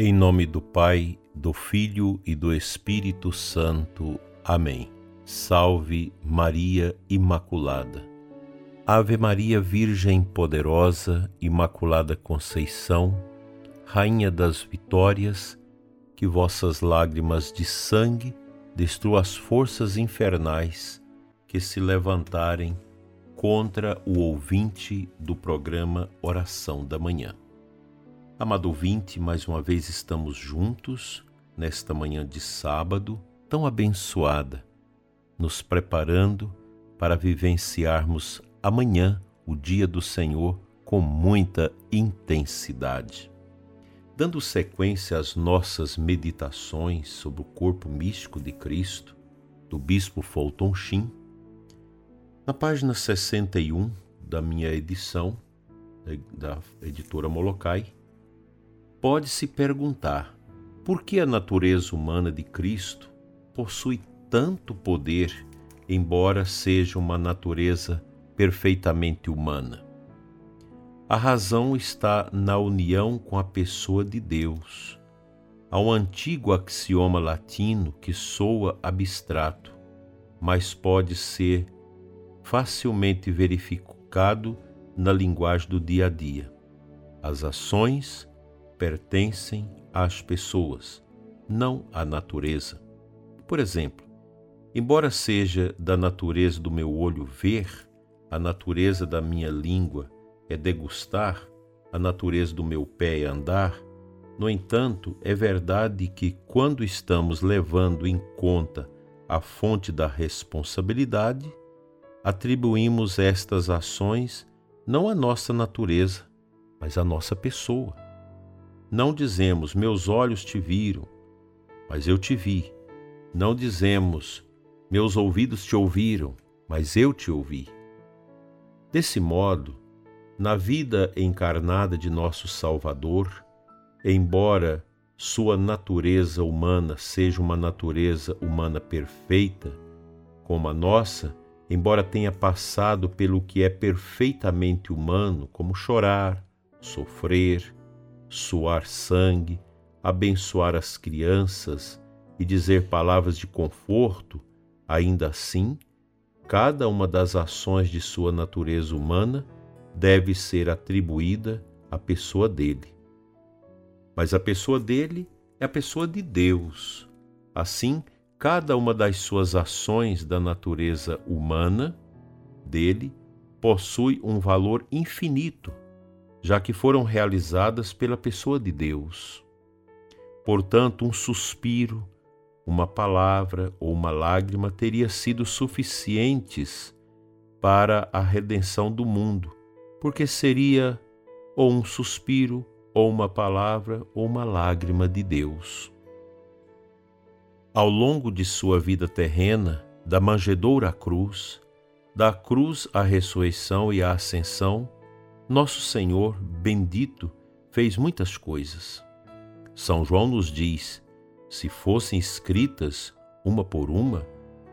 Em nome do Pai, do Filho e do Espírito Santo. Amém. Salve Maria Imaculada. Ave Maria Virgem Poderosa, Imaculada Conceição, Rainha das Vitórias, que vossas lágrimas de sangue destruam as forças infernais que se levantarem contra o ouvinte do programa Oração da Manhã. Amado ouvinte, mais uma vez estamos juntos nesta manhã de sábado tão abençoada, nos preparando para vivenciarmos amanhã o dia do Senhor com muita intensidade. Dando sequência às nossas meditações sobre o corpo místico de Cristo, do Bispo Fulton Sheen, na página 61 da minha edição, da editora Molokai, pode-se perguntar por que a natureza humana de Cristo possui tanto poder, embora seja uma natureza perfeitamente humana. A razão está na união com a pessoa de Deus. Há um antigo axioma latino que soa abstrato, mas pode ser facilmente verificado na linguagem do dia a dia. As ações pertencem às pessoas, não à natureza. Por exemplo, embora seja da natureza do meu olho ver, a natureza da minha língua é degustar, a natureza do meu pé é andar, no entanto, é verdade que quando estamos levando em conta a fonte da responsabilidade, atribuímos estas ações não à nossa natureza, mas à nossa pessoa. Não dizemos, meus olhos te viram, mas eu te vi. Não dizemos, meus ouvidos te ouviram, mas eu te ouvi. Desse modo, na vida encarnada de nosso Salvador, embora sua natureza humana seja uma natureza humana perfeita, como a nossa, embora tenha passado pelo que é perfeitamente humano, como chorar, sofrer, suar sangue, abençoar as crianças e dizer palavras de conforto, ainda assim, cada uma das ações de sua natureza humana deve ser atribuída à pessoa dele. Mas a pessoa dele é a pessoa de Deus. Assim, cada uma das suas ações da natureza humana dele possui um valor infinito, já que foram realizadas pela pessoa de Deus. Portanto, um suspiro, uma palavra ou uma lágrima teria sido suficientes para a redenção do mundo, porque seria ou um suspiro, ou uma palavra, ou uma lágrima de Deus. Ao longo de sua vida terrena, da manjedoura à cruz, da cruz à ressurreição e à ascensão, nosso Senhor, bendito, fez muitas coisas. São João nos diz: se fossem escritas uma por uma,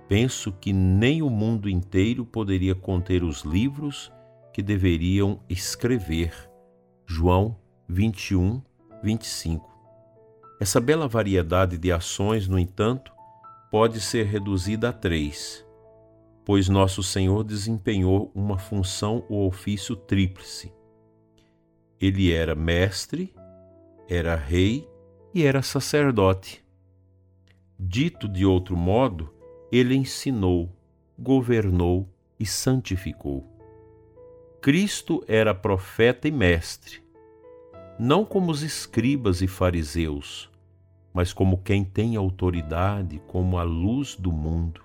penso que nem o mundo inteiro poderia conter os livros que deveriam escrever. João 21, 25. Essa bela variedade de ações, no entanto, pode ser reduzida a três, pois nosso Senhor desempenhou uma função ou ofício tríplice. Ele era mestre, era rei e era sacerdote. Dito de outro modo, ele ensinou, governou e santificou. Cristo era profeta e mestre, não como os escribas e fariseus, mas como quem tem autoridade como a luz do mundo.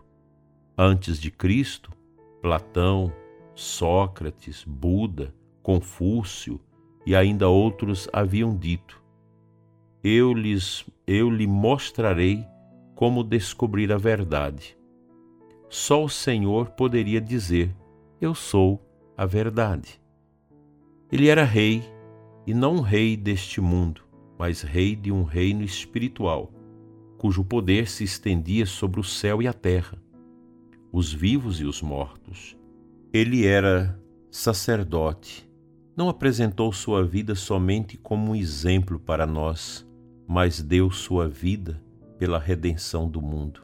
Antes de Cristo, Platão, Sócrates, Buda, Confúcio e ainda outros haviam dito: Eu lhes eu lhe mostrarei como descobrir a verdade. Só o Senhor poderia dizer: Eu sou a verdade. Ele era rei e não rei deste mundo, mas rei de um reino espiritual, cujo poder se estendia sobre o céu e a terra, os vivos e os mortos. Ele era sacerdote. Não apresentou sua vida somente como um exemplo para nós, mas deu sua vida pela redenção do mundo,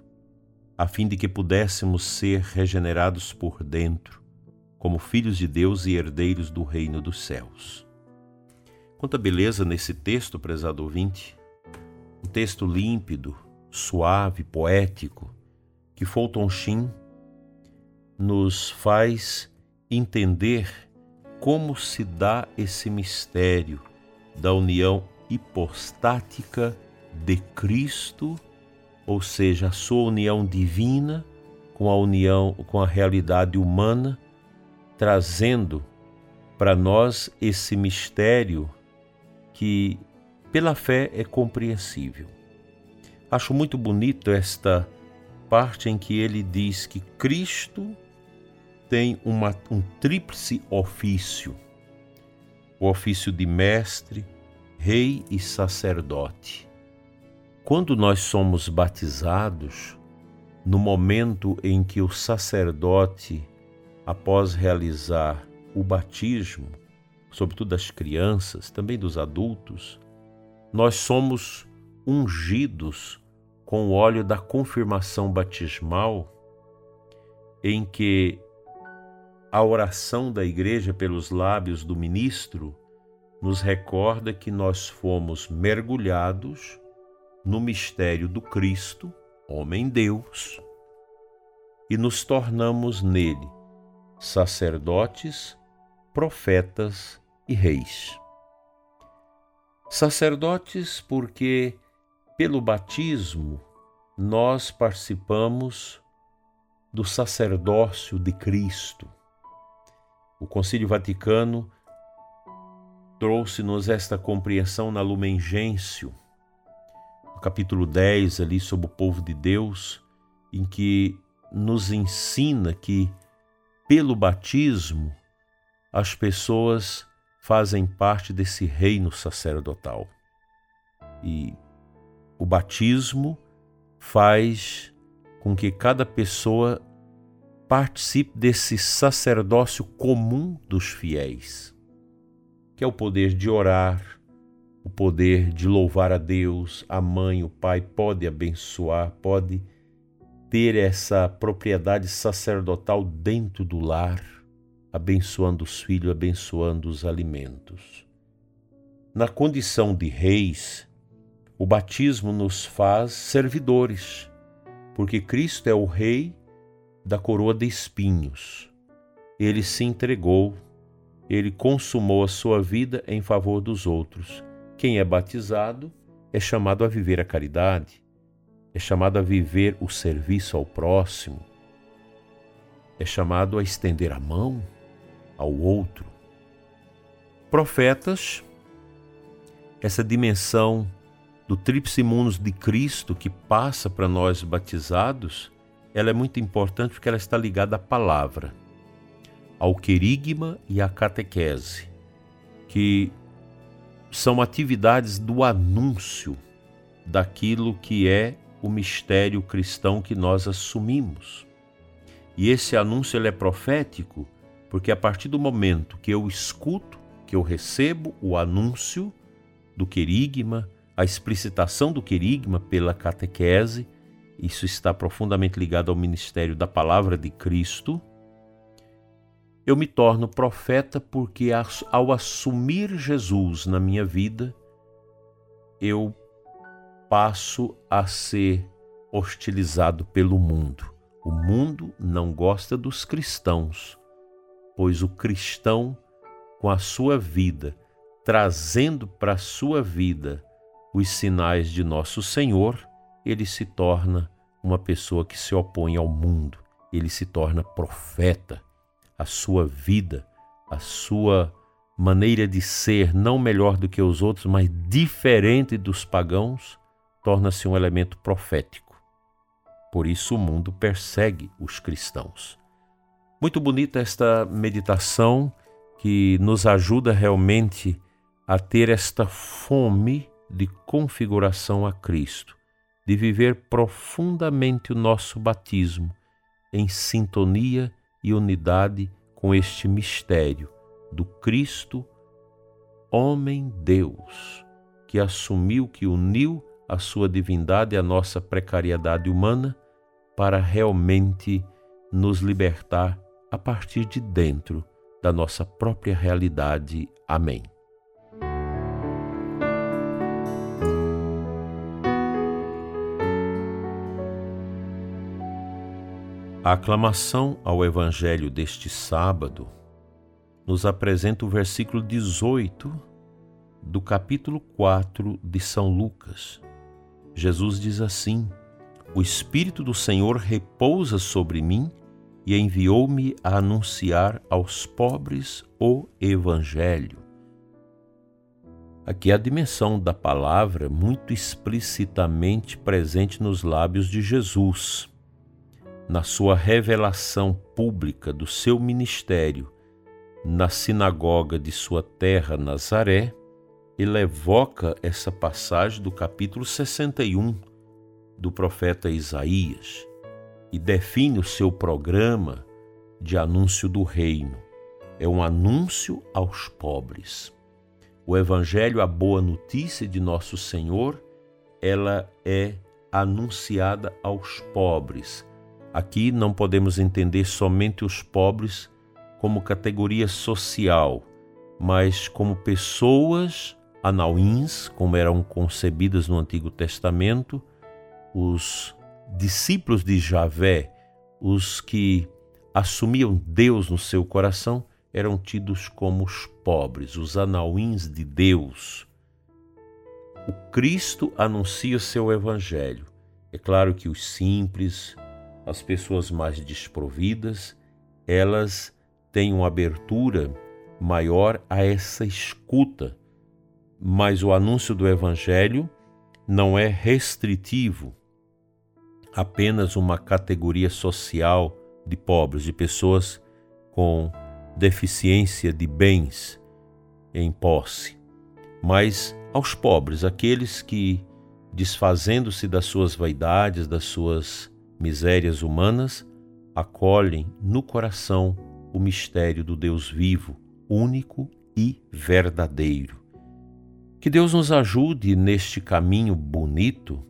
a fim de que pudéssemos ser regenerados por dentro, como filhos de Deus e herdeiros do reino dos céus. Quanta beleza nesse texto, prezado ouvinte! Um texto límpido, suave, poético, que Fulton Sheen nos faz entender como se dá esse mistério da união hipostática de Cristo, ou seja, a sua união divina com a união com a realidade humana, trazendo para nós esse mistério que pela fé é compreensível. Acho muito bonito esta parte em que ele diz que Cristo tem uma, um tríplice ofício: o ofício de mestre, rei e sacerdote. Quando nós somos batizados, no momento em que o sacerdote, após realizar o batismo, sobretudo das crianças, também dos adultos, nós somos ungidos com o óleo da confirmação batismal, em que a oração da igreja pelos lábios do ministro nos recorda que nós fomos mergulhados no mistério do Cristo, homem-deus, e nos tornamos nele sacerdotes, profetas e reis. Sacerdotes, porque pelo batismo nós participamos do sacerdócio de Cristo. O Concílio Vaticano trouxe-nos esta compreensão na Lumen Gentium, no capítulo 10, ali sobre o povo de Deus, em que nos ensina que, pelo batismo, as pessoas fazem parte desse reino sacerdotal. E o batismo faz com que cada pessoa participe desse sacerdócio comum dos fiéis que é o poder de orar, o poder de louvar a Deus, a mãe, o pai pode abençoar, pode ter essa propriedade sacerdotal dentro do lar, abençoando os filhos, abençoando os alimentos. Na condição de reis, o batismo nos faz servidores, porque Cristo é o rei da coroa de espinhos. Ele se entregou ele consumou a sua vida em favor dos outros. Quem é batizado é chamado a viver a caridade, é chamado a viver o serviço ao próximo, é chamado a estender a mão ao outro. Profetas, essa dimensão do tríplice munus de Cristo que passa para nós batizados, ela é muito importante porque ela está ligada à palavra ao querigma e à catequese, que são atividades do anúncio daquilo que é o mistério cristão que nós assumimos. E esse anúncio ele é profético porque a partir do momento que eu escuto, que eu recebo o anúncio do querigma, a explicitação do querigma pela catequese, isso está profundamente ligado ao ministério da palavra de Cristo, eu me torno profeta porque, ao assumir Jesus na minha vida, eu passo a ser hostilizado pelo mundo. O mundo não gosta dos cristãos, pois o cristão, com a sua vida, trazendo para a sua vida os sinais de nosso Senhor, ele se torna uma pessoa que se opõe ao mundo, ele se torna profeta a sua vida, a sua maneira de ser, não melhor do que os outros, mas diferente dos pagãos, torna-se um elemento profético. Por isso o mundo persegue os cristãos. Muito bonita esta meditação que nos ajuda realmente a ter esta fome de configuração a Cristo, de viver profundamente o nosso batismo em sintonia e unidade com este mistério do Cristo, homem-Deus, que assumiu, que uniu a sua divindade à nossa precariedade humana para realmente nos libertar a partir de dentro da nossa própria realidade. Amém. A aclamação ao Evangelho deste sábado nos apresenta o versículo 18 do capítulo 4 de São Lucas. Jesus diz assim: O Espírito do Senhor repousa sobre mim e enviou-me a anunciar aos pobres o Evangelho. Aqui a dimensão da palavra muito explicitamente presente nos lábios de Jesus. Na sua revelação pública do seu ministério na sinagoga de sua terra, Nazaré, ele evoca essa passagem do capítulo 61 do profeta Isaías e define o seu programa de anúncio do reino. É um anúncio aos pobres. O evangelho, a boa notícia de nosso Senhor, ela é anunciada aos pobres. Aqui não podemos entender somente os pobres como categoria social, mas como pessoas anauins, como eram concebidas no Antigo Testamento, os discípulos de Javé, os que assumiam Deus no seu coração, eram tidos como os pobres, os anauins de Deus. O Cristo anuncia seu evangelho. É claro que os simples, as pessoas mais desprovidas, elas têm uma abertura maior a essa escuta. Mas o anúncio do Evangelho não é restritivo apenas uma categoria social de pobres, de pessoas com deficiência de bens em posse, mas aos pobres, aqueles que, desfazendo-se das suas vaidades, das suas misérias humanas, acolhem no coração o mistério do Deus vivo, único e verdadeiro. Que Deus nos ajude neste caminho bonito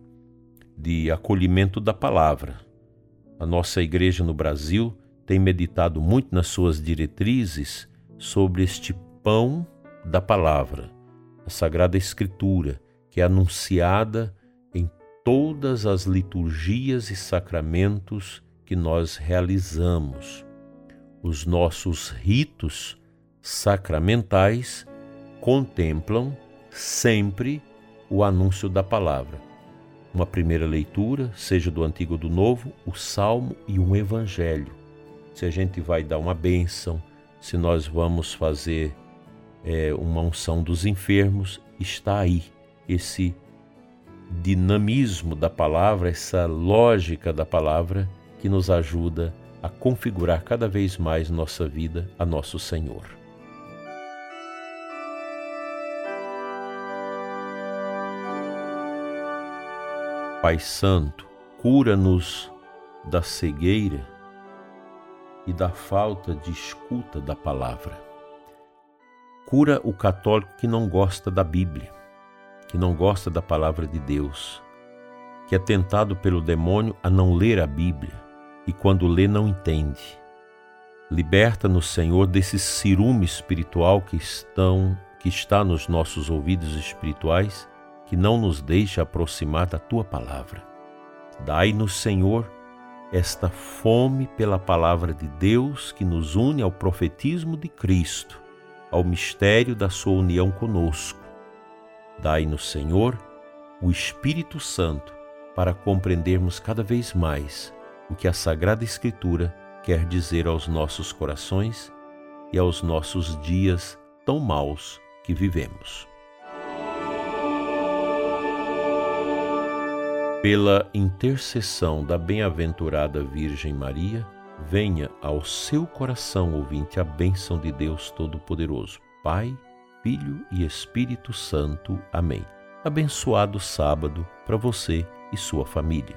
de acolhimento da palavra. A nossa igreja no Brasil tem meditado muito nas suas diretrizes sobre este pão da palavra, a Sagrada Escritura, que é anunciada todas as liturgias e sacramentos que nós realizamos. Os nossos ritos sacramentais contemplam sempre o anúncio da palavra. Uma primeira leitura, seja do Antigo ou do Novo, o Salmo e um Evangelho. Se a gente vai dar uma bênção, se nós vamos fazer é, uma unção dos enfermos, está aí esse dinamismo da palavra, essa lógica da palavra que nos ajuda a configurar cada vez mais nossa vida a nosso Senhor. Pai Santo, cura-nos da cegueira e da falta de escuta da palavra. Cura o católico que não gosta da Bíblia, que não gosta da palavra de Deus, que é tentado pelo demônio a não ler a Bíblia e quando lê não entende. Liberta-nos, Senhor, desse ciúme espiritual que estão que está nos nossos ouvidos espirituais que não nos deixa aproximar da tua palavra. Dai-nos, Senhor, esta fome pela palavra de Deus que nos une ao profetismo de Cristo, ao mistério da sua união conosco. Dai-nos, Senhor, o Espírito Santo para compreendermos cada vez mais o que a Sagrada Escritura quer dizer aos nossos corações e aos nossos dias tão maus que vivemos. Pela intercessão da bem-aventurada Virgem Maria, venha ao seu coração, ouvinte, a bênção de Deus Todo-Poderoso, Pai, Filho e Espírito Santo. Amém. Abençoado sábado para você e sua família.